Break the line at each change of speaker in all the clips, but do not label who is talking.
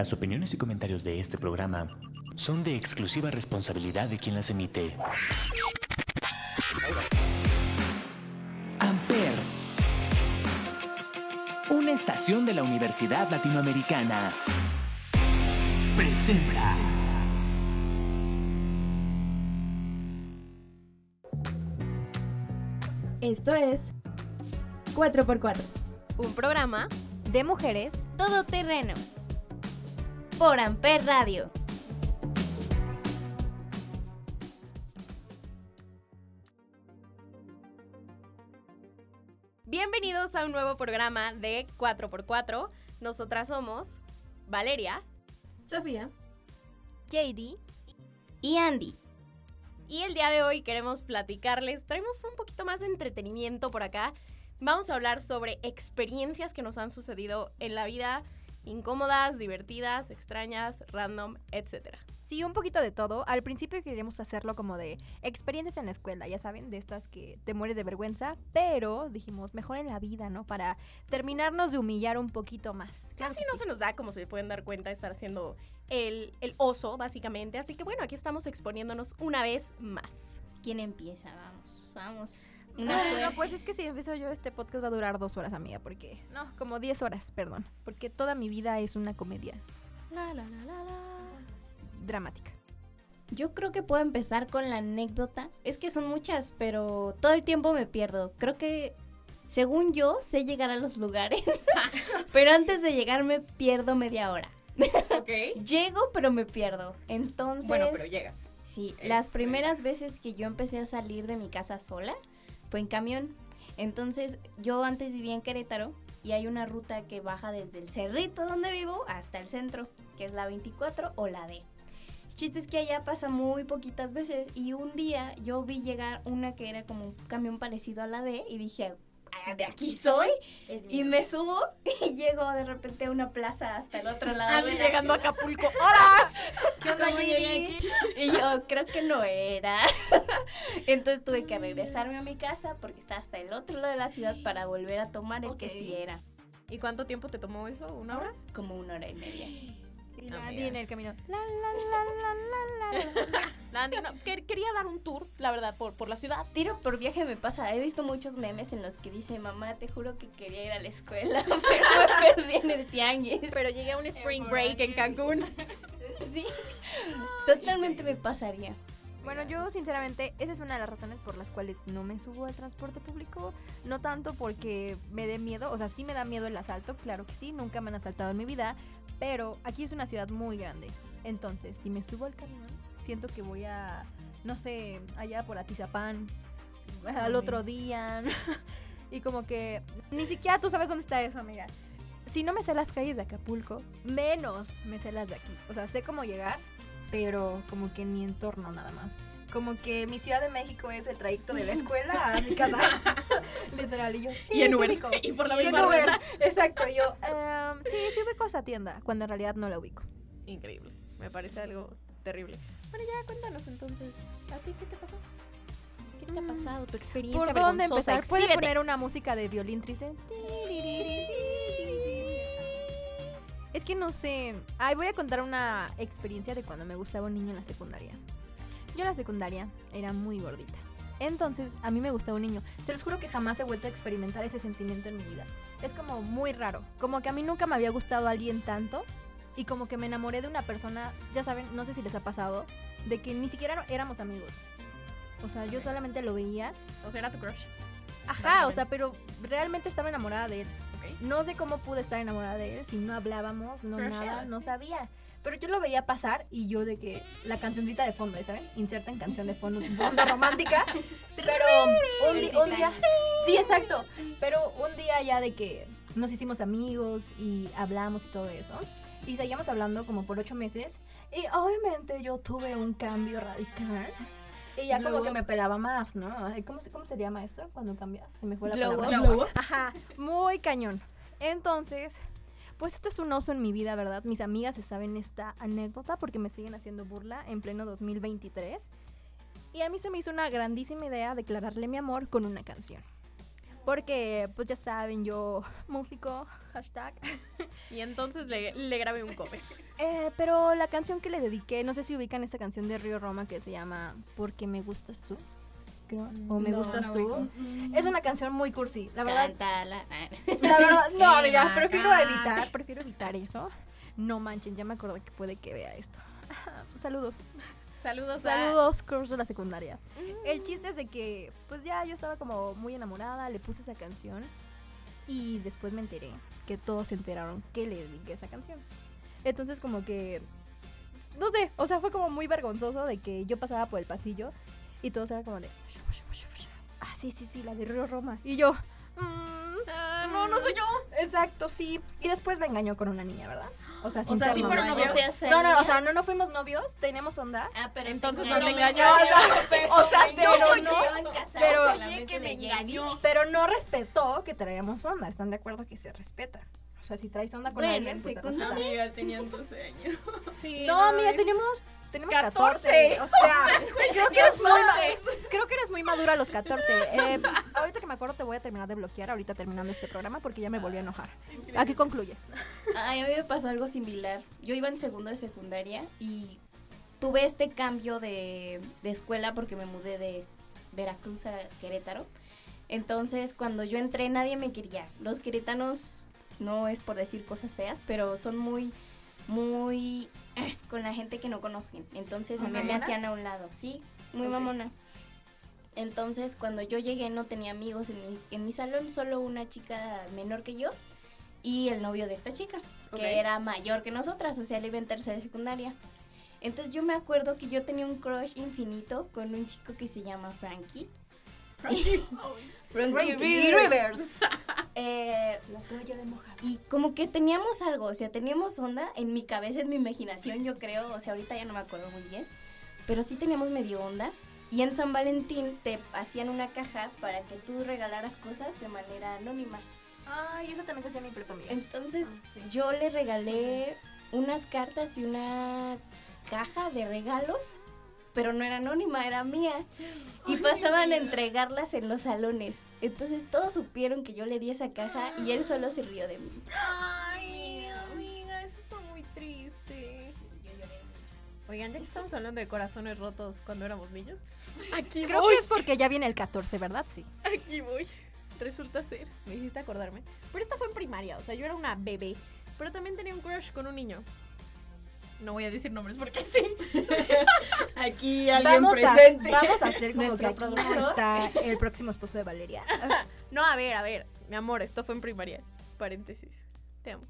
Las opiniones y comentarios de este programa son de exclusiva responsabilidad de quien las emite. Amper, una estación de la Universidad Latinoamericana, presenta.
Esto es 4x4,
un programa
de mujeres
todoterreno por Amper Radio. Bienvenidos a un nuevo programa de 4x4. Nosotras somos Valeria,
Sofía,
JD y Andy. Y el día de hoy queremos platicarles, traemos un poquito más de entretenimiento por acá. Vamos a hablar sobre experiencias que nos han sucedido en la vida, incómodas, divertidas, extrañas, random, etc.
Sí, un poquito de todo. Al principio queríamos hacerlo como de experiencias en la escuela, ya saben, de estas que te mueres de vergüenza, pero dijimos, mejor en la vida, ¿no? Para terminarnos de humillar un poquito más.
Casi no se nos da, como se pueden dar cuenta, estar haciendo el, el oso, básicamente. Así que bueno, aquí estamos exponiéndonos una vez más.
¿Quién empieza? Vamos, vamos.
No, pues es que si empiezo yo, este podcast va a durar dos horas, amiga, porque... No, como diez horas, perdón. Porque toda mi vida es una comedia.
La, la, la, la, la.
Dramática.
Yo creo que puedo empezar con la anécdota. Es que son muchas, pero todo el tiempo me pierdo. Creo que, según yo, sé llegar a los lugares, pero antes de llegar me pierdo media hora.
Ok.
Llego, pero me pierdo. Entonces...
Bueno, pero llegas.
Sí,
Es
las primeras veces que yo empecé a salir de mi casa sola fue en camión. Entonces, yo antes vivía en Querétaro y hay una ruta que baja desde el cerrito donde vivo hasta el centro, que es la 24 o la D. Chiste es que allá pasa muy poquitas veces y un día yo vi llegar una que era como un camión parecido a la D y dije, "Ah, de aquí soy. Y me subo y llego de repente a una plaza hasta el otro lado.
Andy
de la
llegando a
ciudad.
Acapulco. ¡Hola!
¿Qué onda,
Gigi?
Y yo creo que no era. Entonces tuve que regresarme a mi casa porque está hasta el otro lado de la ciudad para volver a tomar el que sí era.
¿Y cuánto tiempo te tomó eso? ¿Una hora?
Como una hora y media.
Y
Amiga.
Andy en el camino. La, la, la, la, la, la, la.
La Andy, no, quer- quería dar un tour, la verdad, por, por la ciudad.
Tiro por viaje me pasa. He visto muchos memes en los que dice, mamá, te juro que quería ir a la escuela, pero me perdí en el tianguis.
Pero llegué a un spring break en Cancún.
Sí, totalmente me pasaría.
Bueno, yo sinceramente, esa es una de las razones por las cuales no me subo al transporte público. No tanto porque me dé miedo, o sea, sí me da miedo el asalto, claro que sí, nunca me han asaltado en mi vida, pero aquí es una ciudad muy grande. Entonces, si me subo al camión, siento que voy a, no sé, allá por Atizapán, al otro día. y como que ni siquiera tú sabes dónde está eso, amiga. Si no me sé las calles de Acapulco, menos me sé las de aquí. O sea, sé cómo llegar, pero como que en mi entorno nada más. Como que mi Ciudad de México es el trayecto de la escuela a mi casa. Literal, y yo, sí,
Y en Uber.
ubico.
Y por la misma
Uber. Exacto, yo, "Em, sí, sí ubico esa tienda, cuando en realidad no la ubico.
Increíble. Me parece algo terrible. Bueno, ya cuéntanos entonces. ¿A ti qué te pasó? ¿Qué te ha
Mm.
pasado? ¿Tu experiencia
¿Por dónde empezar? ¿Puede
Exhíbete.
poner una música de violín triste? Es que no sé. Ay, voy a contar una experiencia de cuando me gustaba un niño en la secundaria. Yo en la secundaria era muy gordita. Entonces, a mí me gustaba un niño. Se los juro que jamás he vuelto a experimentar ese sentimiento en mi vida. Es como muy raro. Como que a mí nunca me había gustado alguien tanto. Y como que me enamoré de una persona, ya saben, no sé si les ha pasado, de que ni siquiera éramos amigos. O sea, yo solamente lo veía.
O sea, era tu crush.
Ajá, o sea, pero realmente estaba enamorada de él.
Ok.
No sé cómo pude estar enamorada de él si no hablábamos, no
Crusheabas,
nada, no sabía. Pero yo lo veía pasar y yo de que la cancioncita de fondo, ¿saben? Insertan canción de fondo, fondo romántica. Pero un, di- un día... Sí, exacto. Pero un día ya de que nos hicimos amigos y hablamos y todo eso. Y seguíamos hablando como por ocho meses. Y obviamente yo tuve un cambio radical. Y ya como
Glow
que
up.
me pelaba más, ¿no? ¿Cómo, se- ¿Cómo se llama esto cuando cambias? Se me fue la
Glow
palabra.
up.
Ajá, muy cañón. Entonces, pues esto es un oso en mi vida, ¿verdad? Mis amigas se saben esta anécdota porque me siguen haciendo burla en pleno 2023. Y a mí se me hizo una grandísima idea declararle mi amor con una canción. Porque, pues ya saben, yo, músico, hashtag.
Y entonces le, le grabé un cover.
Eh, pero la canción que le dediqué, no sé si ubican esta canción de Río Roma que se llama Porque me gustas tú. Creo. O me
No,
gustas
no
tú. Es una canción muy cursi. La verdad,
Cántala.
la verdad, no, amiga, prefiero evitar, prefiero evitar eso. No manchen, ya me acordé que puede que vea esto. Saludos.
Saludos a...
Saludos, curso de la secundaria. El chiste es de que, pues ya yo estaba como muy enamorada, le puse esa canción y después me enteré que todos se enteraron que le dediqué esa canción. Entonces como que, no sé, o sea, fue como muy vergonzoso de que yo pasaba por el pasillo y todos eran como de, ah, sí, sí, sí, la de Río Roma. Y yo, "Mm,
Ah, no, no soy yo.
Exacto, sí. Y después me engañó con una niña, ¿verdad? O sea,
O
sin
sea,
ser
sí fueron novios.
O sea,
No, no, o sea, no, no fuimos novios, teníamos onda.
Ah, pero
Entonces no te
engañó.
engañó.
O sea, o sea, pero
soy
no,
yo
pero-
que me engañó.
pero no respetó que traíamos onda. ¿Están de acuerdo que se respeta? Sea, si traes onda con
Bueno,
alguien,
en
pues
secundaria.
Amiga, tenían 12 años.
Sí,
No, amiga,
es-
teníamos tenemos
14.
14. O sea, creo que eres muy creo que eres muy madura a los 14. Eh, ahorita que me acuerdo te voy a terminar de bloquear ahorita terminando este programa porque ya me volví a enojar. Aquí concluye.
Ay, a mí me pasó algo similar. Yo iba en segundo de secundaria y tuve este cambio de, de escuela porque me mudé de Veracruz a Querétaro. Entonces, cuando yo entré, nadie me quería. Los queretanos, no es por decir cosas feas, pero son muy, muy eh, con la gente que no conocen. Entonces, a mí me hacían a un lado. Sí, muy mamona. Entonces, cuando yo llegué, no tenía amigos en mi, en mi salón, solo una chica menor que yo y el novio de esta chica, que era mayor que nosotras, o sea, él iba en tercera de secundaria. Entonces yo me acuerdo que yo tenía un crush infinito con un chico que se llama Frankie. Frankie,
Frankie Rivers.
Eh,
La toalla de mojada.
y como que teníamos algo, o sea, teníamos onda en mi cabeza, en mi imaginación, yo creo, o sea, ahorita ya no me acuerdo muy bien, pero sí teníamos medio onda. Y en San Valentín te hacían una caja para que tú regalaras cosas de manera anónima.
Ay, eso también se hacía en mi prepa.
Entonces
Ah, sí.
yo le regalé unas cartas y una caja de regalos, pero no era anónima, era mía. Y pasaban a entregarlas en los salones. Entonces todos supieron que yo le di esa caja y él solo se rió de mí.
Ay, amiga, eso está muy triste. Oigan, ya que estamos hablando de corazones rotos cuando éramos niños, aquí
Creo
voy.
que es porque ya viene el 14, ¿verdad? Sí.
Aquí voy. Resulta ser, me hiciste acordarme. Pero esta fue en primaria, o sea, yo era una bebé. Pero también tenía un crush con un niño. No voy a decir nombres porque sí.
Aquí alguien
Vamos a,
presente.
vamos a hacer como que aquí no está el próximo esposo de Valeria.
No, a ver, a ver. Mi amor, esto fue en primaria. Paréntesis. Te amo.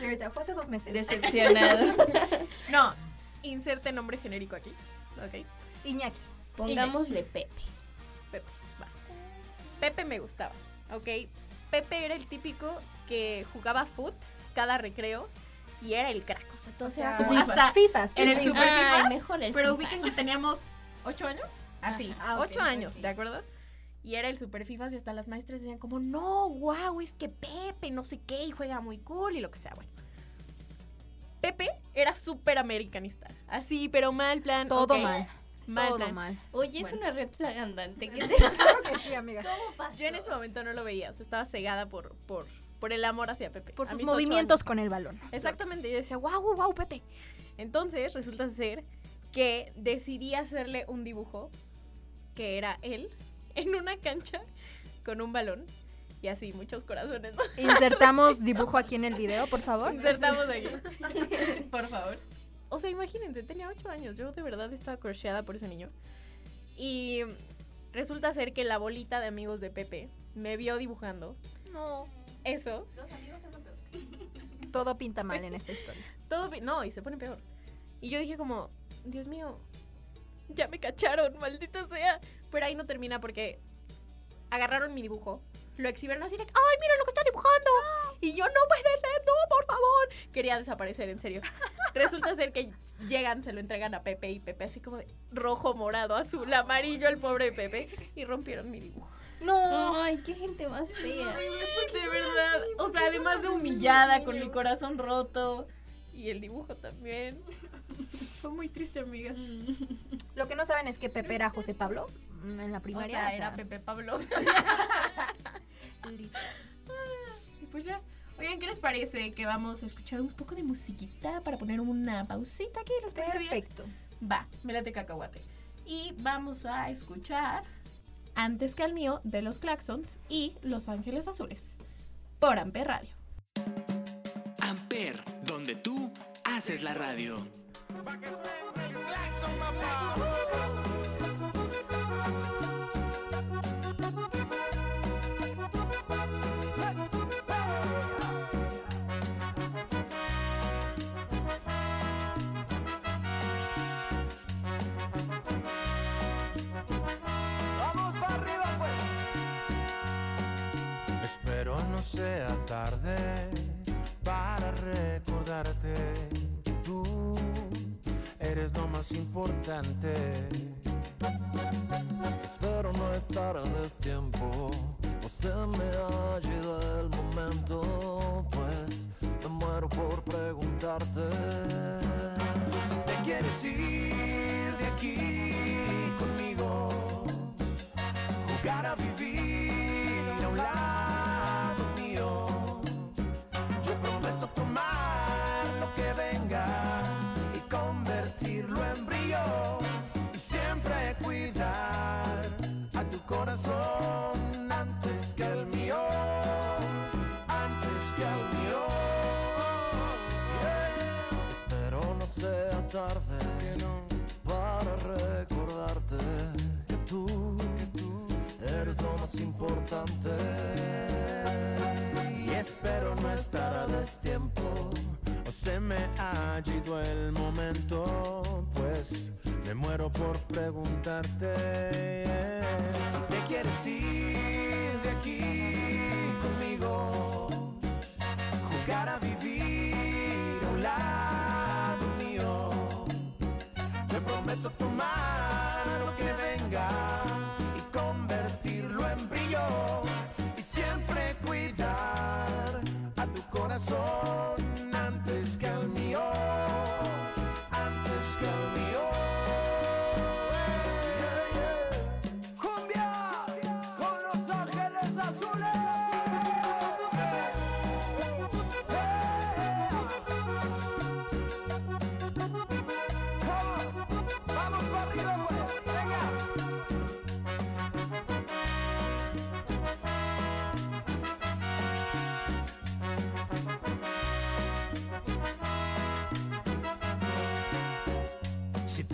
Y ahorita fue hace dos meses.
Decepcionado.
No, inserte nombre genérico aquí. Ok.
Iñaki.
Pongámosle Pepe.
Pepe, va. Pepe me gustaba, ¿ok? Pepe era el típico que jugaba foot cada recreo y era el crack. O sea, todo
O sea,
como
fifas,
hasta...
fifas,
en el super-
mejor el
Pero ubiquen que teníamos ocho años. Así,
Ah, ok,
ocho años. ¿de acuerdo? Y era el super fifas y hasta las maestras decían como, no, wow, es que Pepe no sé qué y juega muy cool y lo que sea, bueno. Pepe era súper americanista, así, pero mal plan.
Todo mal.
Mal
todo
plan.
mal.
Oye, es
Bueno.
una red andante. ¿Qué te
Claro que sí, amiga.
¿Cómo pasó?
Yo en ese momento no lo veía, o sea, estaba cegada por, por, por el amor hacia Pepe.
Por sus movimientos con el balón.
Exactamente, yo decía, wow, wow, wow, Pepe. Entonces, resulta ser que decidí hacerle un dibujo que era él en una cancha con un balón y así, muchos corazones, ¿no?
Insertamos dibujo aquí en el video, por favor.
Insertamos aquí. por favor. O sea, imagínense, tenía ocho años. Yo de verdad estaba crocheada por ese niño. Y resulta ser que la bolita de amigos de Pepe me vio dibujando
No.
Eso.
Todo pinta mal en esta historia.
Todo no, y se pone peor. Y yo dije como, Dios mío, ya me cacharon, maldita sea. Pero ahí no termina porque agarraron mi dibujo, lo exhibieron así de, ay, mira lo que está dibujando. Y yo, no puede ser, no, por favor. Quería desaparecer, en serio. Resulta ser que llegan, se lo entregan a Pepe y Pepe así como de rojo, morado, azul, amarillo, el pobre Pepe. Y rompieron mi dibujo.
No.
Ay, qué gente más fea.
De verdad. O sea, además de humillada, con mi corazón roto. Y el dibujo también. Fue muy triste, amigas.
Lo que no saben es que Pepe era José Pablo. mm, en la
O
primaria.
sea,
o sea,
era Pepe Pablo. Y pues ya. Oigan, ¿qué les parece que vamos a escuchar un poco de musiquita para poner una pausita aquí? ¿Les parece bien?
Perfecto.
Va, me late cacahuate. Y vamos a escuchar Antes que el mío de los Claxons y Los Ángeles Azules por Amper Radio.
Amper, donde tú haces la radio.
Que tú eres lo más importante. Espero no estar a destiempo. O se me ha ido el momento, pues me muero por preguntarte. Si te quieres ir de aquí corazón antes que el mío, antes que el mío. Yeah. Espero no sea tarde para recordarte que tú, que tú eres lo más importante. Y espero no estar a destiempo o se me ha ido el momento, pues me muero por preguntarte si te quieres ir de aquí conmigo, jugar a vivir a un lado mío. Te prometo tomar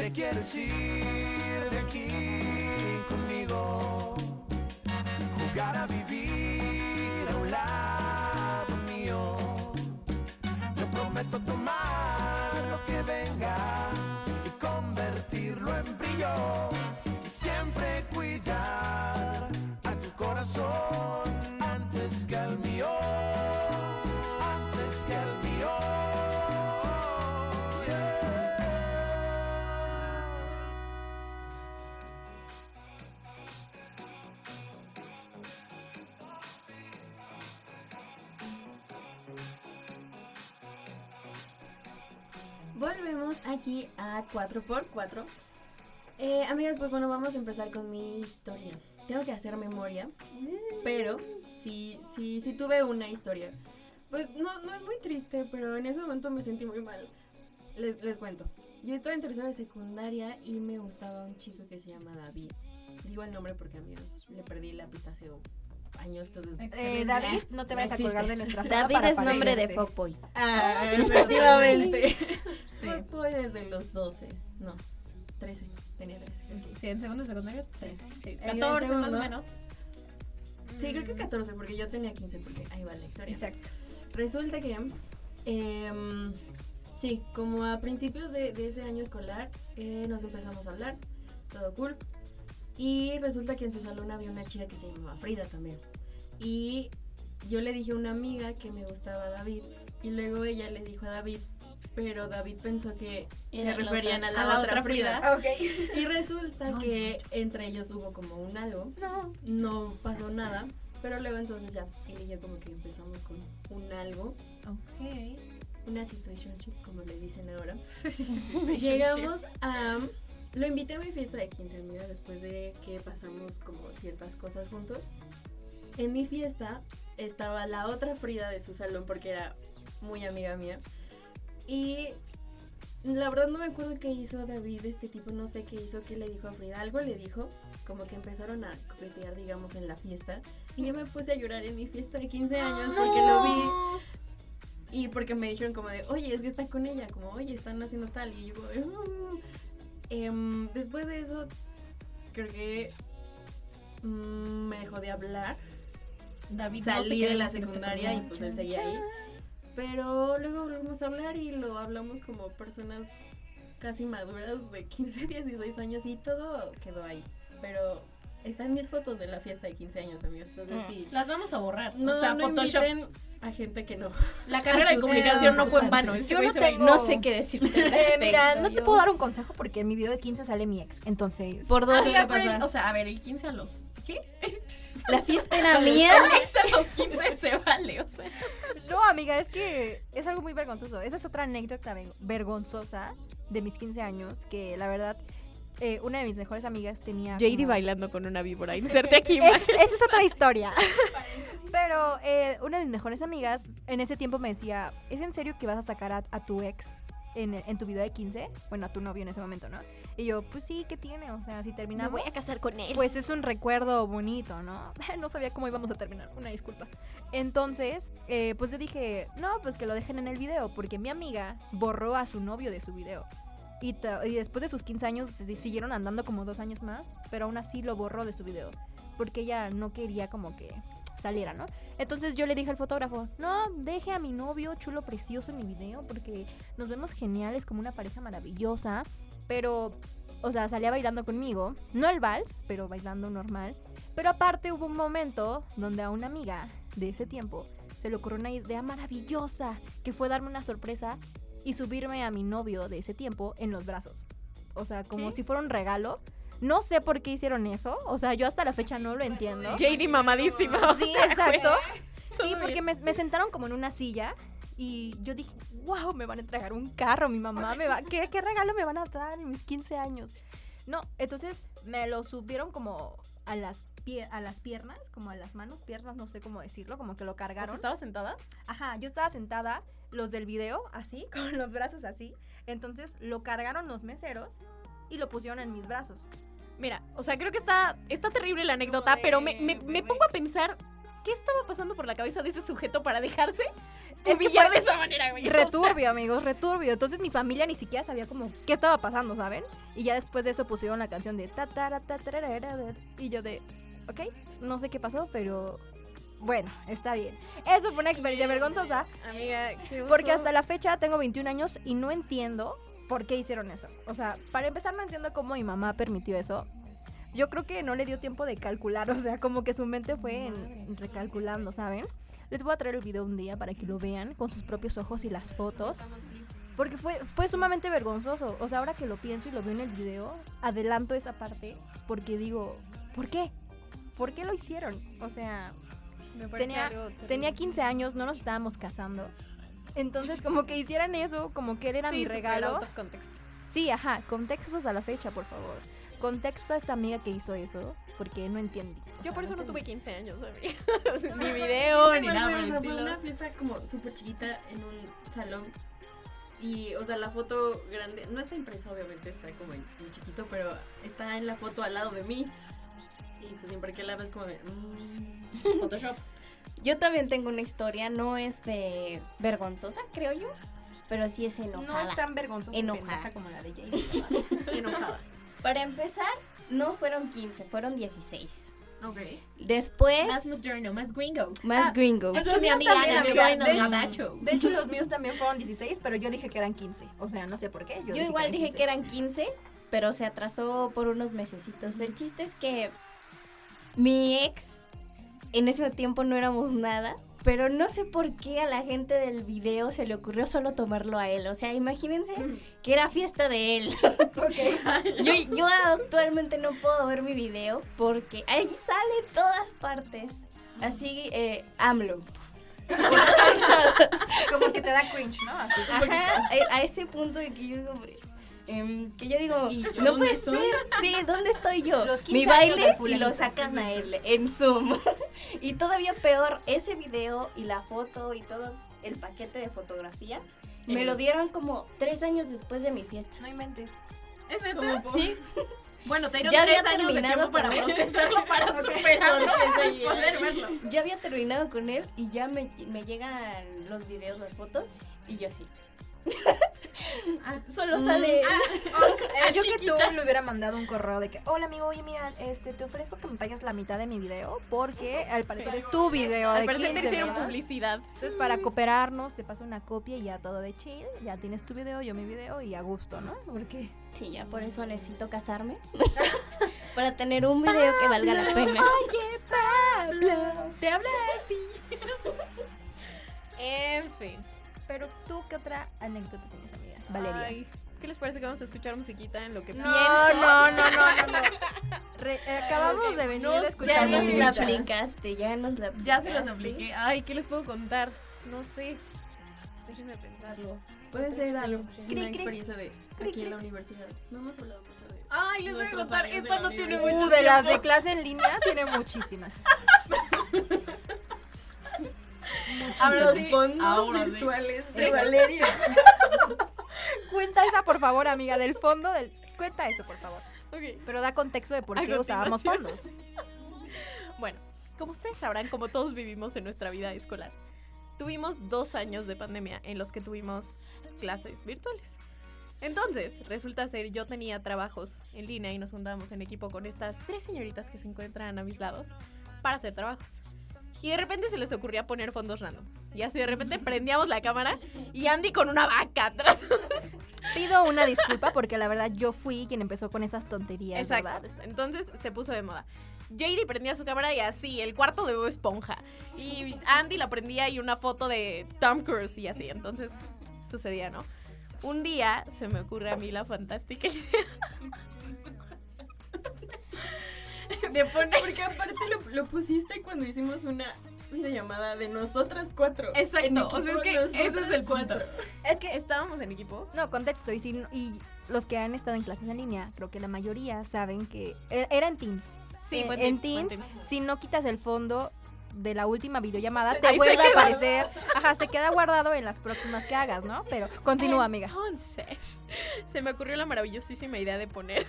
Si te
Volvemos aquí a 4x4. Eh, amigas, pues bueno, vamos a empezar con mi historia. Tengo que hacer memoria, pero sí, sí, sí tuve una historia. Pues no, no es muy triste, pero en ese momento me sentí muy mal. Les, les cuento. Yo estaba en tercero de secundaria y me gustaba un chico que se llama David. Digo el nombre porque a mí le perdí la pista hace años, entonces...
Eh, David, no te vayas a colgar de nuestra foto
David
para
es nombre de fuckboy.
Ah, efectivamente.
Sí.
Desde los 12, no, 13, tenía 13. creo que.
Sí, en segundo secundario. Sí. sí.
En
14 más o
segundo.
menos.
Sí, creo que 14, porque yo tenía 15, porque ahí va la historia.
Exacto.
Resulta que, em, sí, como a principios de, de ese año escolar, eh, nos empezamos a hablar, todo cool. Y resulta que en su salón había una chica que se llamaba Frida también. Y yo le dije a una amiga que me gustaba David, y luego ella le dijo a David, pero David pensó que
Era
se
la
referían
otra-
a la, otra, Frida.
Ok.
Y resulta que entre ellos hubo como un algo,
No.
no pasó nada, pero luego entonces ya, él y yo como que empezamos con un algo,
Ok.
una situationship como le dicen ahora. Llegamos a lo invité a mi fiesta de 15 amiga después de que pasamos como ciertas cosas juntos. En mi fiesta estaba la otra Frida de su salón porque era muy amiga mía. Y la verdad no me acuerdo qué hizo David, este tipo, no sé qué hizo, qué le dijo a Frida. Algo le dijo, como que empezaron a coquetear, digamos, en la fiesta. Y yo me puse a llorar en mi fiesta de 15 años porque lo vi. Y porque me dijeron como de, oye, es que está con ella, como, oye, están haciendo tal. Y yo "Uh". Em, después de eso, creo que mm, me dejó de hablar.
David, no
Salí de la secundaria y pues él seguía ahí. Pero luego volvimos a hablar y lo hablamos como personas casi maduras de 15, 16 años y todo quedó ahí. Pero están mis fotos de la fiesta de 15 años, amigos. Entonces
Mm.
sí.
Las vamos a borrar.
No,
o sea,
no
Photoshop.
inviten a gente que no.
La carrera de comunicación no fue en vano.
Yo no tengo-
No sé qué decirte.
Eh, mira, no te puedo dar un consejo porque en mi video de 15 sale mi ex. Entonces,
Por dos.
Amiga,
¿qué
pero el-
pasa?
o sea, a ver, el 15 a los. ¿Qué?
La fiesta era mía.
El ex a los 15 se vale, o sea.
no, amiga, es que es algo muy vergonzoso. Esa es otra anécdota vergonzosa de mis 15 años que la verdad eh, una de mis mejores amigas tenía
JD
como-
bailando con una víbora. Inserte aquí.
Esa es, esa es otra historia. Pero eh, una de mis mejores amigas en ese tiempo me decía, ¿es en serio que vas a sacar a, a tu ex en, en tu video de 15? Bueno, a tu novio en ese momento, ¿no? Y yo, pues sí, ¿qué tiene? O sea, si terminamos...
casar con él.
Pues es un recuerdo bonito, ¿no? No sabía cómo íbamos a terminar, una disculpa. Entonces, eh, pues yo dije, no, pues que lo dejen en el video, porque mi amiga borró a su novio de su video. Y, después de sus 15 años si- siguieron andando como dos años más, pero aún así lo borró de su video, porque ella no quería como que saliera, ¿no? Entonces yo le dije al fotógrafo, no, deje a mi novio chulo precioso en mi video, porque nos vemos geniales como una pareja maravillosa, pero o sea, salía bailando conmigo. No el vals, pero bailando normal. Pero aparte hubo un momento donde a una amiga de ese tiempo se le ocurrió una idea maravillosa, que fue darme una sorpresa y subirme a mi novio de ese tiempo en los brazos. O sea, como si fuera un regalo. No sé por qué hicieron eso. O sea, yo hasta la fecha no lo entiendo.
JD mamadísima.
Sí, exacto. Sí, porque me, me sentaron como en una silla y yo dije, wow, me van a entregar un carro, mi mamá me va, ¿qué, qué regalo me van a dar en mis 15 años? No, entonces me lo subieron como a las, a las piernas, como a las manos, piernas, no sé cómo decirlo, como que lo
O sea,
cargaron.
¿Estaba sentada?
Ajá, yo estaba sentada, los del video así, con los brazos así. Entonces lo cargaron los meseros y lo pusieron en mis brazos.
Mira, o sea, creo que está, está terrible la anécdota,
de
pero me, me- me pongo a pensar, ¿qué estaba pasando por la cabeza de ese sujeto para dejarse
Es que
humillar de esa manera, güey? O sea,
Returbio, amigos, returbio. Entonces mi familia ni siquiera sabía como qué estaba pasando, ¿saben? Y ya después de eso pusieron la canción de ta y yo de, ok, no sé qué pasó, pero bueno, está bien. Eso fue una experiencia vergonzosa
Amiga, qué oso.
porque hasta la fecha tengo 21 años y no entiendo por qué hicieron eso. O sea, para empezar no entiendo cómo mi mamá permitió eso. Yo creo que no le dio tiempo de calcular, o sea, como que su mente fue en recalculando, ¿saben? Les voy a traer el video un día para que lo vean con sus propios ojos y las fotos. Porque fue, fue sumamente vergonzoso. O sea, ahora que lo pienso y lo veo en el video, adelanto esa parte porque digo, ¿por qué? ¿Por qué lo hicieron? O sea,
Me parece
tenía-
algo
tenía 15 años, no nos estábamos casando. Entonces, como que hicieran eso, como que él era
Sí,
mi regalo.
out of context.
Sí, ajá, contextos hasta la fecha, por favor. Contexto a esta amiga que hizo eso, porque no entendí. O
Yo
sea,
por eso no tuve
entendí.
15 años, amiga. ni video, ni nada
fue, o sea, fue una fiesta como súper chiquita en un salón. Y, o sea, la foto grande, no está impresa, obviamente, está como en, en chiquito, pero está en la foto al lado de mí. Y pues siempre que la ves como de... mm,
Photoshop.
Yo también tengo una historia, no es de vergonzosa, creo yo, pero sí es
No
enojada.
es tan vergonzosa
Enojada.
como la de Jade.
enojada.
Para empezar, no fueron 15, fueron 16.
Ok.
Después,
Más moderno, más gringo.
más
Ah,
gringo.
es
Es
que
mi
míos
amiga
también,
nació
amiga. De-
gabacho.
De hecho, los míos también fueron 16, pero yo dije que eran 15. O sea, no sé por qué. Yo,
Yo igual dije que eran 15, pero se atrasó por unos mesecitos. El chiste es que mi ex, en ese tiempo no éramos nada, pero no sé por qué a la gente del video se le ocurrió solo tomarlo a él. O sea, imagínense que era fiesta de él. yo, yo actualmente no puedo ver mi video porque ahí sale en todas partes. Así, eh, AMLO.
Como que te da cringe, ¿no? Así.
Ajá, a, a ese punto de que yo digo, em, que yo digo,
¿Y yo
no puede
estoy?
ser. Sí, ¿dónde estoy yo?
Los 15
Mi baile y lo sacan a él en Zoom. y todavía peor, ese video y la foto y todo el paquete de fotografía me lo dieron como tres años después de mi fiesta.
No inventes.
¿Es neta?
Sí,
Bueno, te dieron
Ya
tres
había
años de
terminado
tiempo para
él.
procesarlo, para superarlo, poder verlo.
ya había terminado con él y ya me, me llegan los videos, las fotos y yo así. Solo sale.
Eh, yo que tú le hubiera mandado un correo de que, hola amigo, oye mira, este, te ofrezco que me pagues la mitad de mi video porque al parecer es tu video
Al
de
parecer te
15,
hicieron
¿verdad?
publicidad.
Entonces para cooperarnos te paso una copia y ya todo de chill, ya tienes tu video, yo mi video y a gusto, ¿no? Porque
Sí, ya por eso necesito casarme. para tener un video que valga la pena.
Te habla de ti. en fin.
Pero tú qué otra anécdota tienes, amiga? Valeria.
Ay, ¿Qué les parece que vamos a escuchar musiquita en lo que
no,
pienso?
no, no, no, no, no. Re- eh, acabamos de venir
Nos-
de
Ya
escuchar
nos
música.
la aplicaste, ya nos la
Ya se las
aplicaste.
apliqué. Ay, ¿qué les puedo contar? No sé. Déjenme pensarlo.
Puede ser algo, una experiencia de
Cri,
aquí en la universidad. No hemos hablado mucho de
Ay, les voy a contar. Esta no tiene mucho
Uh, de las de clase en línea tiene muchísimas.
Ahora
los
sí,
fondos
ahora sí.
virtuales de Valeria.
Cuenta esa, por favor, amiga, del fondo del... Cuenta eso, por favor.
Ok.
Pero da contexto de por qué usábamos fondos.
Bueno, como ustedes sabrán, como todos vivimos en nuestra vida escolar, tuvimos dos años de pandemia en los que tuvimos clases virtuales. Entonces, resulta ser, yo tenía trabajos en línea y nos juntábamos en equipo con estas tres señoritas que se encuentran a mis lados para hacer trabajos. Y de repente se les ocurría poner fondos random. Y así de repente prendíamos la cámara y Andy con una vaca atrás.
Pido una disculpa porque la verdad yo fui quien empezó con esas tonterías,
Exacto.
¿verdad?
Entonces se puso de moda. JD prendía su cámara y así, el cuarto de Bob Esponja. Y Andy la prendía y una foto de Tom Cruise y así. Entonces sucedía, ¿no? Un día se me ocurre a mí la fantástica idea de poner.
Porque aparte lo, lo pusiste cuando hicimos una videollamada de nosotras cuatro.
Exacto, o sea, es que ese es el punto.
cuatro.
Es que,
Estábamos en equipo.
no, contexto, y, si- y los que han estado en clases en línea, creo que la mayoría saben que era, era en Teams.
Sí,
Eh,
fue en
en
Teams, fue
Teams,
en Teams.
si no quitas el fondo de la última videollamada, te
Ahí
vuelve a aparecer. Ajá, se queda guardado en las próximas que hagas, ¿no? Pero continúa, amiga.
Entonces, se me ocurrió la maravillosísima idea de poner.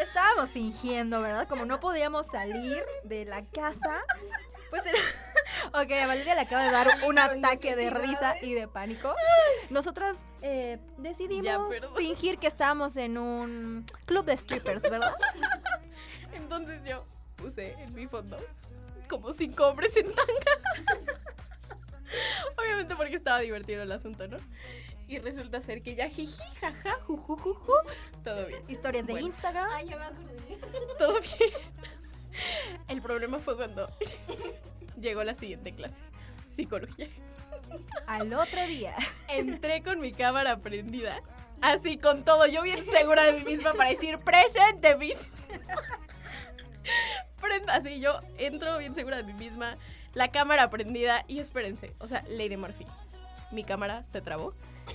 Estábamos fingiendo, ¿verdad? Como no podíamos salir de la casa, pues era... Ok, a Valeria le acaba de dar un ataque de risa y de pánico. Nosotras eh, decidimos
Ya,
fingir que estábamos en un club de strippers, ¿verdad?
Entonces yo puse en mi fondo como cinco hombres en tanga. Obviamente porque estaba divertido el asunto, ¿no? Y resulta ser que ya jiji, jaja, juju, juju, todo bien,
Historias de
Bueno.
Instagram.
todo bien. El problema fue cuando llegó la siguiente clase, psicología.
Al otro día.
Entré con mi cámara prendida, así con todo, yo bien segura de mí misma para decir presente, mis. Prenda, así yo entro bien segura de mí misma, la cámara prendida y espérense, o sea, Lady Murphy. Mi cámara se trabó.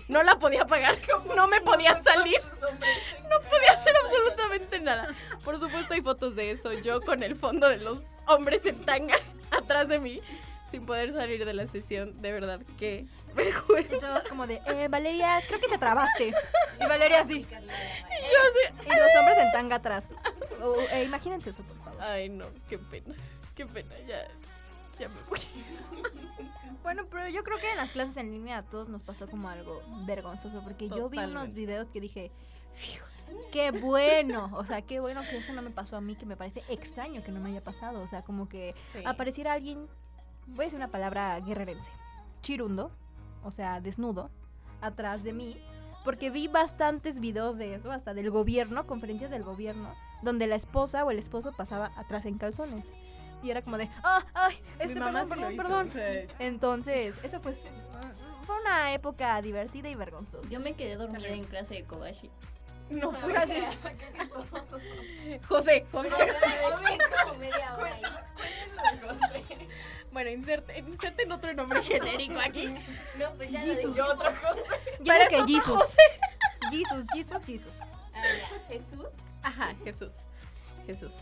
No la podía apagar, no me podía salir. No podía hacer absolutamente nada. Por supuesto hay fotos de eso, yo con el fondo de los hombres en tanga atrás de mí, sin poder salir de la sesión. De verdad, qué vergüenza.
Y todos como de, eh, Valeria, creo que te trabaste. Y Valeria así. Y los hombres en tanga atrás. O, eh, imagínense eso, por favor.
Ay, no, qué pena, qué pena, ya, ya me voy.
Bueno, pero yo creo que en las clases en línea a todos nos pasó como algo vergonzoso, porque yo vi unos videos que dije, "Fiu, qué bueno, o sea, qué bueno que eso no me pasó a mí, que me parece extraño que no me haya pasado, o sea, como que
Sí.
apareciera alguien, voy a decir una palabra guerrerense, chirundo, o sea, desnudo, atrás de mí, porque vi bastantes videos de eso, hasta del gobierno, conferencias del gobierno, donde la esposa o el esposo pasaba atrás en calzones. Y era como de, ah, ay, este,
Mi mamá
perdón,
sí
perdón,
hizo,
perdón.
sea,
Entonces, eso fue, fue una época divertida y vergonzosa.
Yo me quedé dormida en clase de Kobashi.
no puede ser. José, José. Bueno, inserten, inserten otro nombre genérico aquí.
No, pues ya
Jesus.
yo otra cosa.
Yo digo que Jesus. Jesus, Jesus, Jesus.
Jesús.
Ajá, Jesús. Jesús.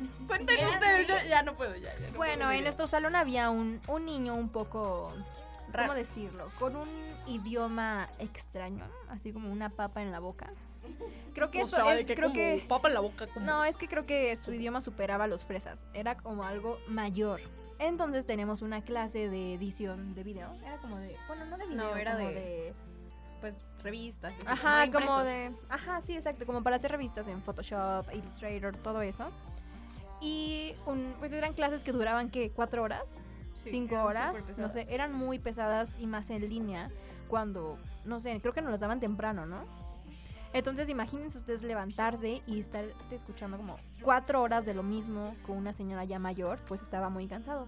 Ustedes, yo ya no puedo, ya. ya no
Bueno,
puedo
en nuestro salón había un, un niño un poco,
Raro.
¿cómo decirlo? Con un idioma extraño, así como una papa en la boca. Creo que
O
eso
sea,
es,
que
creo
como
que...
papa en la boca como
No, es que creo que su idioma superaba los fresas. Era como algo mayor. Entonces tenemos una clase de edición de video. Era como de... Bueno, no de video,
No, era
como
de- pues revistas. así,
Ajá, como de... Ajá, sí, exacto. Como para hacer revistas en Photoshop, Illustrator, todo eso. Y un, pues eran clases que duraban, ¿qué? ¿Cuatro horas?
Sí,
cinco horas, no sé, eran muy pesadas y más en línea cuando, no sé, creo que nos las daban temprano, ¿no? Entonces imagínense ustedes levantarse y estar escuchando como cuatro horas de lo mismo con una señora ya mayor, pues estaba muy cansado.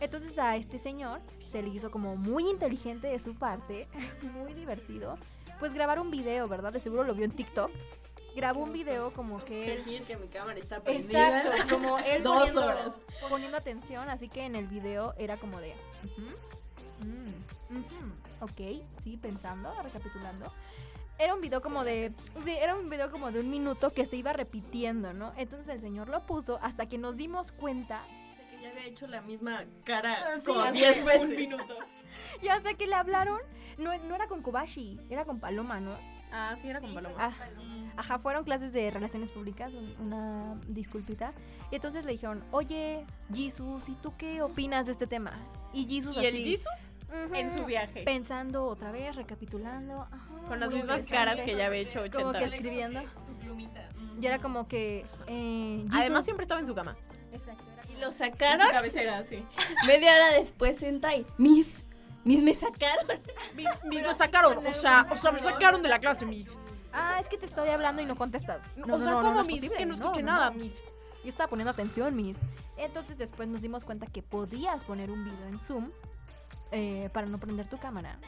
Entonces a este señor se le hizo como muy inteligente de su parte, muy divertido, pues grabar un video, ¿verdad? De seguro lo vio en TikTok. Grabó un video como que él
que mi cámara está prendida.
Exacto, como él
Dos
poniendo,
horas.
poniendo atención, así que en el video era como de, ujú, mm, ujú, ok, sí, pensando, recapitulando. Era un video como de, sí, era un video como de un minuto que se iba repitiendo, ¿no? Entonces el señor lo puso hasta que nos dimos cuenta
De que ya había hecho la misma cara
Ah, sí,
como
hace
10 veces.
Un minuto.
y hasta que le hablaron, no, no era con Kobashi, era con Paloma, ¿no?
Ah, sí, era con paloma.
Ah, ajá, fueron clases de relaciones públicas, un- una disculpita. Y entonces le dijeron, oye, Jesus, ¿y tú qué opinas de este tema? Y Jesus
¿Y el
así,
En su viaje.
Pensando otra vez, recapitulando. ajá,
Con las mismas caras que ya había hecho 80
Como que escribiendo.
Su plumita.
Y era como que, eh, Jesus-
Además, siempre estaba en su cama.
Exacto,
Y lo
En
sacaron.
su cabecera, sí.
Media hora después entra y, Miss, Miss, me sacaron.
Mis, mis me sacaron, o sea, o sea, me sacaron de la clase, mis.
Ah, es que te estoy hablando y no contestas. No,
o sea,
no, no,
¿cómo,
no es
que no escuché
no,
nada,
no.
mis.
Yo estaba poniendo atención, Miss. Entonces después nos dimos cuenta que podías poner un video en Zoom eh, para no prender tu cámara.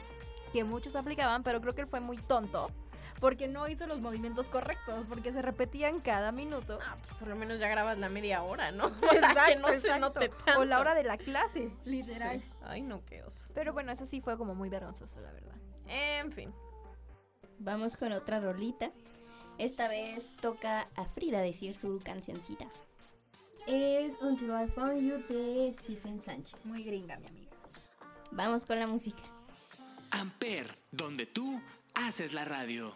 Que muchos aplicaban, pero creo que él fue muy tonto. Porque no hizo los movimientos correctos, porque se repetían cada minuto.
Ah, pues por lo menos ya grabas la media hora, ¿no? O sea, que no se note tanto.
O la hora de la clase, literal.
Sí. Ay, no, qué oso.
Pero bueno, eso sí fue como muy vergonzoso, la verdad.
En fin.
Vamos con otra rolita. Esta vez toca a Frida decir su cancioncita.
Es Until I Found You de Stephen Sánchez.
Muy gringa, mi amiga.
Vamos con la música.
Amper, donde tú haces la radio.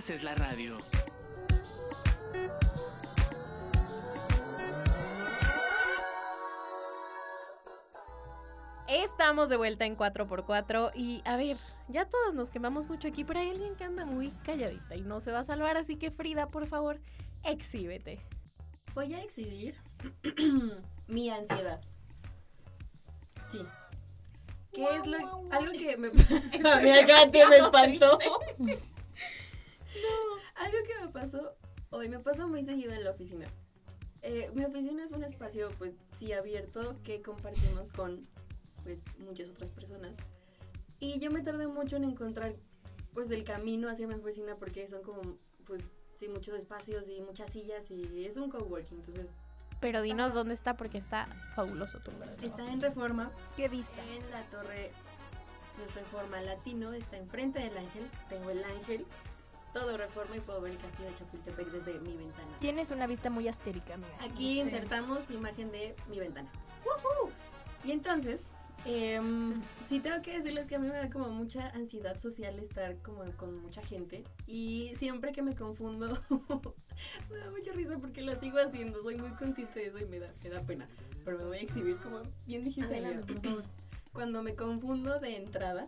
Haces la radio.
Estamos de vuelta en 4x4 y a ver, ya todos nos quemamos mucho aquí, pero hay alguien que anda muy calladita y no se va a salvar, así que Frida, por favor, exhíbete.
Voy a exhibir mi ansiedad. Sí. ¿Qué es lo algo que me Mira, me espantó. Algo que me pasó hoy me pasa muy seguido en la oficina. Eh, mi oficina es un espacio, pues, sí abierto que compartimos con, pues, muchas otras personas. Y yo me tardé mucho en encontrar, pues, el camino hacia mi oficina porque son como, pues, sí, muchos espacios y muchas sillas y es un coworking, entonces
Pero dinos dónde está porque está fabuloso tu lugar.
está en Reforma,
¿Qué vista?
en la torre de Reforma Latino, está enfrente del ángel, tengo el ángel, todo Reforma y puedo ver el castillo de Chapultepec desde mi ventana.
Tienes una vista muy astérica, amiga.
Aquí
Sí.
insertamos imagen de mi ventana. Y entonces, em, sí tengo que decirles que a mí me da como mucha ansiedad social estar como con mucha gente y siempre que me confundo me da mucha risa porque lo sigo haciendo, soy muy consciente de eso y me da, me da pena, pero me voy a exhibir como bien dijiste.
Adelante,
Leo.
por favor.
Cuando me confundo de entrada, eh,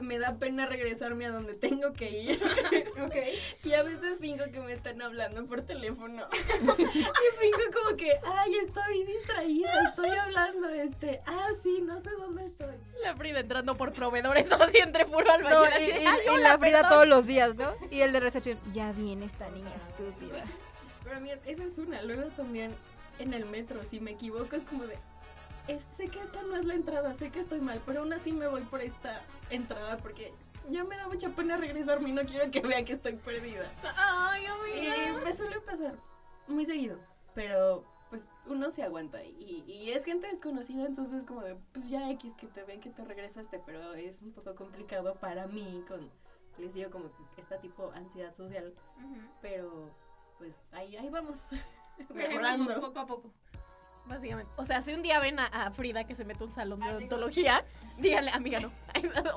me da pena regresarme a donde tengo que ir.
Ok.
Y a veces fingo que me están hablando por teléfono. y fingo como que, ay, estoy distraída, estoy hablando, este, ah, sí, no sé dónde estoy.
La Frida entrando por proveedores así entre puro albañil.
No, y,
de,
y-
"Ay,
y
hola,
la Frida
perdón".
todos los días, ¿no? Y el de recepción, ya viene esta niña estúpida.
Pero a mí esa es una. Luego también en el metro, si me equivoco, es como de, "Es- sé que esta no es la entrada, sé que estoy mal, pero aún así me voy por esta entrada porque ya me da mucha pena regresarme y no quiero que vean que estoy perdida.
Ay,
Y
amiga.
me suele pasar muy seguido, pero pues uno se aguanta y, y es gente desconocida, entonces como de, pues ya X que te ven que te regresaste, pero es un poco complicado para mí con, les digo como esta tipo ansiedad social, pero pues ahí, ahí vamos,
Mejorando
mejorando.
poco a poco. Básicamente. O sea, si un día ven a, a Frida que se mete a un salón de odontología, díganle, amiga, no.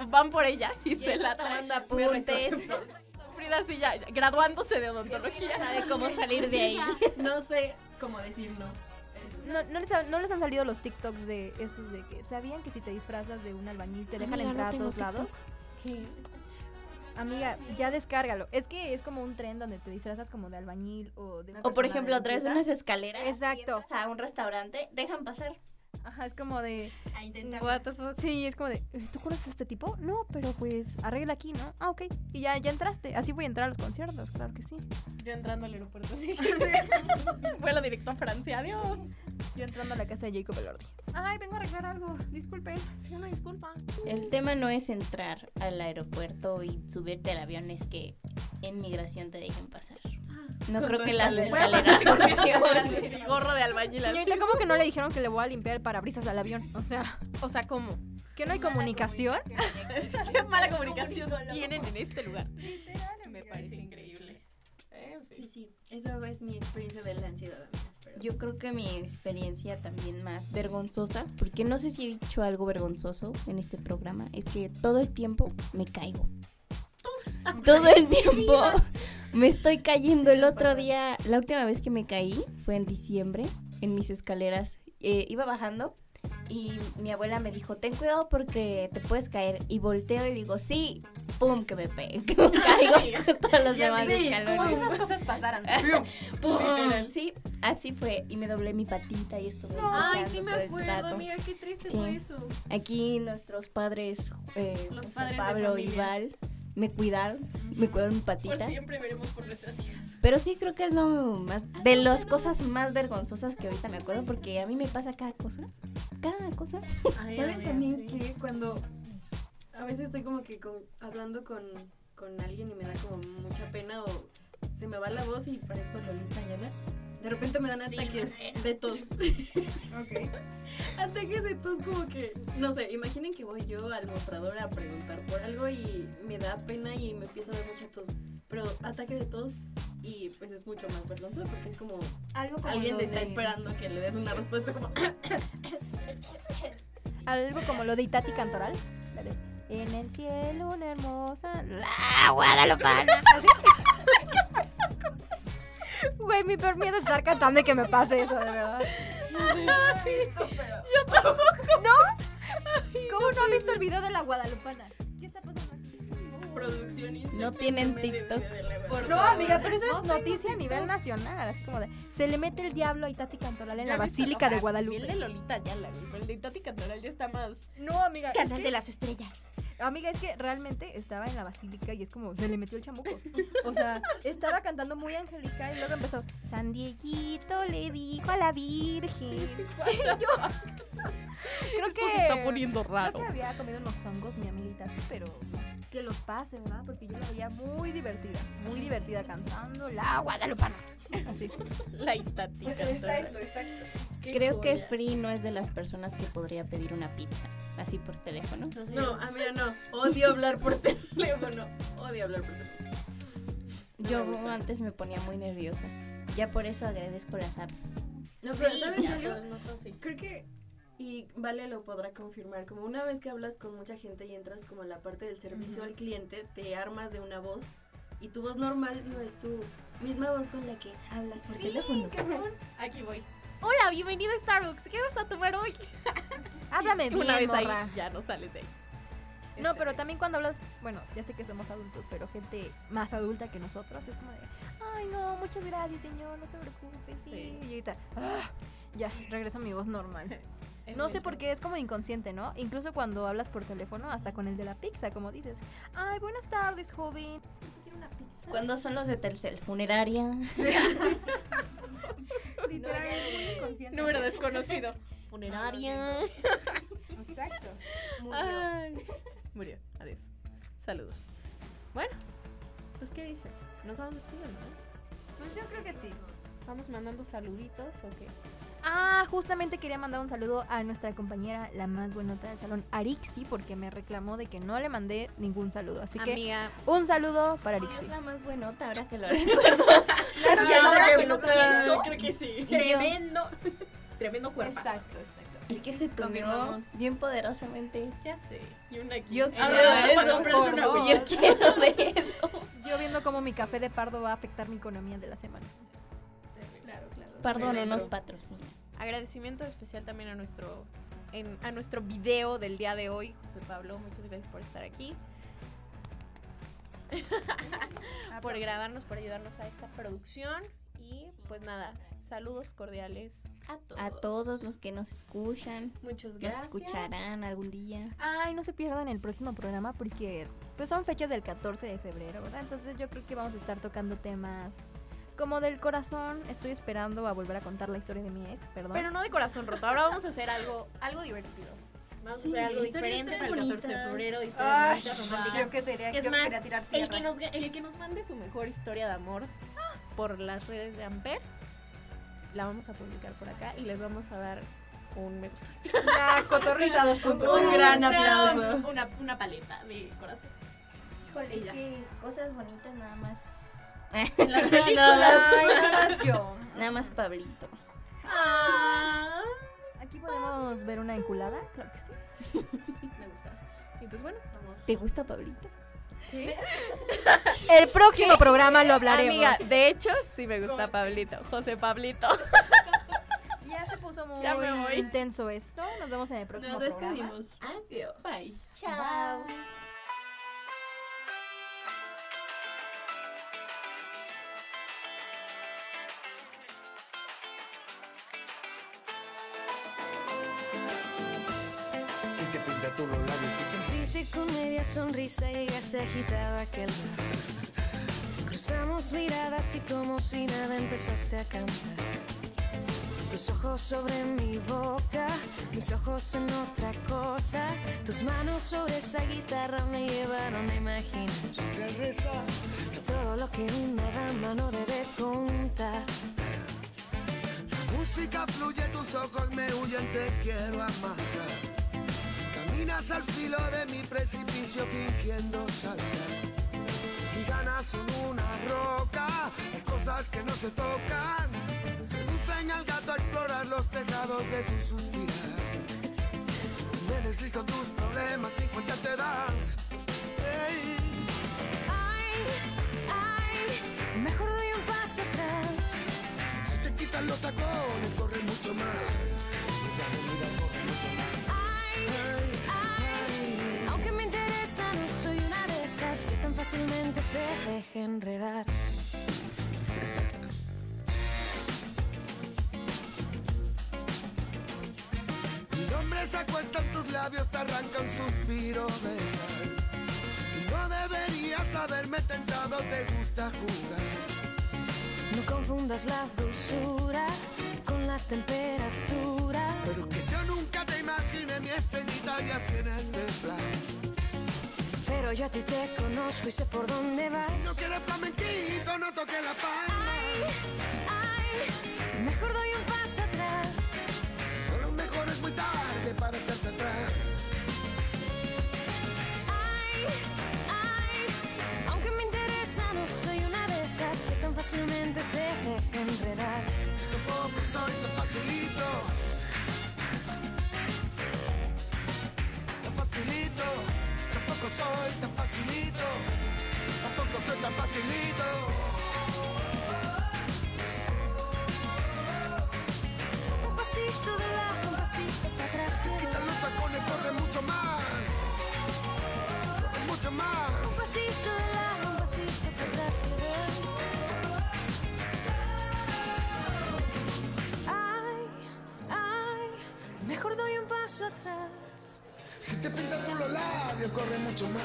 Van por ella y se la traen.
tomando apuntes.
Frida sí ya, ya, graduándose de odontología.
Sabe cómo salir de ahí.
No sé cómo decir no.
¿No, no, les ha- no les han salido los TikToks de estos de que sabían que si te disfrazas de un albañil te dejan
Amiga, no
entrar a todos lados?
¿Qué?
Amiga, ya descárgalo. Es que es como un tren donde te disfrazas como de albañil o de una
O por ejemplo, traes unas escaleras. y
Exacto.
entras a un restaurante, dejan pasar.
Ajá, es como de...
A intentar.
What the fuck?
Sí, es como de... "Eh, ¿Tú conoces a este tipo? No, pero pues arregla aquí, ¿no? Ah, ok. Y ya, ya entraste. Así voy a entrar a los conciertos, claro que sí.
Yo entrando al aeropuerto así. Vuelo directo a Francia, adiós.
Yo entrando a la casa de Jacob Elordi.
Ay, vengo a arreglar algo. Disculpen. Sí, una disculpa.
El tema no es entrar al aeropuerto y subirte al avión, es que en migración te dejen pasar. No creo que las escaleras funcionen.
gorro de albañil.
Señorita, ¿cómo que no le dijeron que le voy a limpiar el parabrisas al avión? O sea,
O sea, ¿cómo?
¿que no hay comunicación?
Qué mala comunicación tienen en este lugar. Me parece increíble.
Sí, sí, esa es mi experiencia de la ansiedad.
Yo creo que mi experiencia también más vergonzosa, porque no sé si he dicho algo vergonzoso en este programa, es que todo el tiempo me caigo. Todo el tiempo me estoy cayendo. El otro día, la última vez que me caí fue en diciembre, en mis escaleras. Eh, iba bajando y mi abuela me dijo, ten cuidado porque te puedes caer. Y volteo y le digo, sí, pum, que me, pe que me caigo con todos los demás
sí,
escalones.
Como si esas cosas pasaran.
¡Pum! Sí, así fue. Y me doblé mi patita y estuve
Ay,
luchando
sí me acuerdo, amiga, qué triste
Sí.
fue eso.
Aquí nuestros padres, eh,
Los padres
Pablo y. Val, me cuidaron, me cuidaron mi
Por
patita.
siempre veremos por nuestras hijas.
Pero sí creo que es lo más, de las cosas más vergonzosas que ahorita me acuerdo porque a mí me pasa cada cosa. Cada cosa.
¿Saben también que cuando a veces estoy como que con- hablando con, con alguien y me da como mucha pena o se me va la voz y parezco Lolita Ayala? De repente me dan ataques de tos. Ataques de tos como que, no sé, imaginen que voy yo al mostrador a preguntar por algo y me da pena y me empieza a dar mucha tos. Pero ataque de tos y pues es mucho más vergonzoso porque es como
Algo como
alguien te está
de-
esperando que le des una respuesta como
Algo como lo de Itati Cantoral. La de, En el cielo una hermosa. ¡La Guadalupana! Güey, mi peor miedo es estar cantando y que me pase eso, de verdad. Yo tampoco. ¿No? ¿Cómo no han visto el video de la Guadalupana?
Producción
No tienen TikTok.
No, amiga, pero eso es noticia a nivel nacional. Así como de. Se le mete el diablo a Itati Cantoral en la Basílica de
El de
Guadalupe.
Lolita güey, pero el de Tati Cantoral ya está más...
No, amiga. es
Canal
que-
de las estrellas.
Amiga, es que realmente estaba en la basílica y es como se le metió el chamuco. O sea, estaba cantando muy angélica y luego empezó San Dieguito le dijo a la Virgen. Y yo, creo que
Esto se está poniendo
creo
raro.
que había comido unos hongos mi amiguita, pero que los pase, ¿verdad? Porque yo la veía muy divertida, muy divertida cantando la guadalupana. Así.
La Cantoral.
exacto. Qué
Creo que. Free no es de las personas que podría pedir una pizza, así por teléfono.
No, a mí no. Odio hablar por teléfono. Odio hablar por teléfono. No
Yo
me
antes me ponía muy nerviosa. Ya por eso agradezco las apps.
No, pero
Sí, fácil.
Creo que, y Vale lo podrá confirmar, como una vez que hablas con mucha gente y entras como a la parte del servicio al cliente, te armas de una voz y tu voz normal no es tu misma voz con la que hablas por teléfono.
Aquí voy. Hola, bienvenido a Starbucks. ¿Qué vas a tomar hoy?
Háblame bien,
Una vez
morra.
ahí, ya no sales de ahí.
No,
Este,
pero también cuando hablas, bueno, ya sé que somos adultos, pero gente más adulta que nosotros es como de, ay no, muchas gracias señor, no se preocupe, sí.
Sí.
Y ahorita, "Ah", ya, regreso a mi voz normal. No sé por qué, es como inconsciente, ¿no? Incluso cuando hablas por teléfono, hasta con el de la pizza, como dices, ay, buenas tardes, joven. ¿Quiere una pizza?
¿Cuándo son los de Telcel? Funeraria.
Literal.
Número desconocido. Funeraria.
Exacto.
Ay. Murió. Adiós. Saludos. Bueno, pues ¿qué dice? Nos vamos despidiendo, ¿no?
Pues yo creo que sí.
Vamos mandando saluditos o qué.
Ah, justamente quería mandar un saludo a nuestra compañera, la más buenota del salón, Arixi, porque me reclamó de que no le mandé ningún saludo. Así que
Amiga,
un saludo para
Es
Arixi.
la más buenota ahora que lo recuerdo.
Claro
Ah,
ahora que lo
que-
pienso.
Creo que sí.
tremendo. Tremendo cuerpo.
Exacto, exacto.
Es que se tuneó bien poderosamente.
Ya sé. Y una aquí.
Yo
Ah,
quiero eso,
es
por
una.
Yo quiero de eso.
Yo viendo cómo mi café de pardo va a afectar mi economía de la semana.
Perdón, no nos patrocina.
Agradecimiento especial también a nuestro en- a nuestro video del día de hoy, José Pablo. Muchas gracias por estar aquí. por grabarnos, por ayudarnos a esta producción. Y pues nada, saludos cordiales a todos.
A todos los que nos escuchan,
Muchas
nos
gracias.
escucharán algún día.
Ay, no se pierdan el próximo programa porque pues son fechas del 14 de febrero, ¿verdad? Entonces yo creo que vamos a estar tocando temas como del corazón. Estoy esperando a volver a contar la historia de mi ex, perdón.
Pero no de corazón roto. Ahora vamos a hacer algo, algo divertido. Vamos
Sí,
a hacer algo diferente para el 14 de febrero. Historias
Ay,
bonitas, románticas.
yo que quería,
Es
yo
más,
quería tirar
El que, nos, el que nos mande su mejor historia de amor por las redes de Amper, la vamos a publicar por acá y les vamos a dar un me gusta.
Cotorriza 2.0.
Un gran aplauso.
Una, una paleta de corazón.
Híjole,
es
que cosas bonitas nada más.
Las
nada más.
Ay, nada más yo.
Nada más Pablito.
Aquí podemos ver una enculada, claro que sí.
Me gusta. Y pues bueno,
¿Te gusta Pablito?
El próximo programa lo hablaremos.
Amiga, de hecho, sí me gusta Pablito. José Pablito.
Ya se puso muy intenso esto. Nos vemos en el próximo
Nos
programa.
despedimos.
Adiós.
Bye.
Chao.
Con media sonrisa ella se agitaba aquel bar. Cruzamos miradas y como si nada empezaste a cantar. Tus ojos sobre mi boca, mis ojos en otra cosa. Tus manos sobre esa guitarra me llevaron a imaginar todo lo que una dama no debe contar.
Música fluye, tus ojos me huyen, te quiero amar espinas al filo de mi precipicio fingiendo saltar. Mis ganas son una roca, las cosas que no se tocan. Seducen al gato a explorar los tejados de tu suspirar. Me deslizo tus problemas y cuenta te das.
Ay, ay, mejor doy un paso atrás.
Si te quitan los tacos
fácilmente se deja enredar.
Mi nombre se acuesta en tus labios, te arranca un suspiro de sal. Y no deberías haberme tentado, te gusta jugar.
No confundas la dulzura con la temperatura.
Pero que yo nunca te imaginé mi estrellita y así en este plan.
Pero yo a ti te conozco y sé por dónde vas.
Si no quieres flamenquito, no toques la palma.
Ay, mejor doy un paso atrás.
A lo mejor es muy tarde para echarte atrás.
Ay, ay, aunque me interesa, no soy una de esas que tan fácilmente se deja enredar.
Tampoco soy tan facilito. Tan facilito. Tampoco soy tan facilito. Tampoco soy tan facilito. Si te pintas tú los labios, corre mucho más.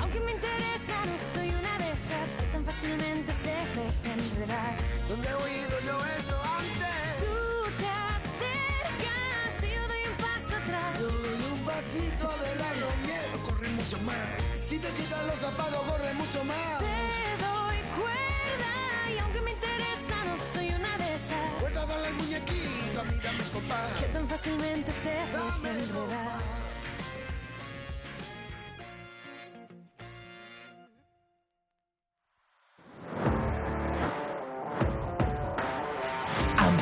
Aunque me interesa, no soy una de esas que tan fácilmente se deja enredar.
¿Dónde he oído yo esto antes?
Tú te acercas y yo doy un paso atrás.
Yo doy un pasito de lado, miedo, corre mucho más. Si te quitan los zapatos, corre mucho más.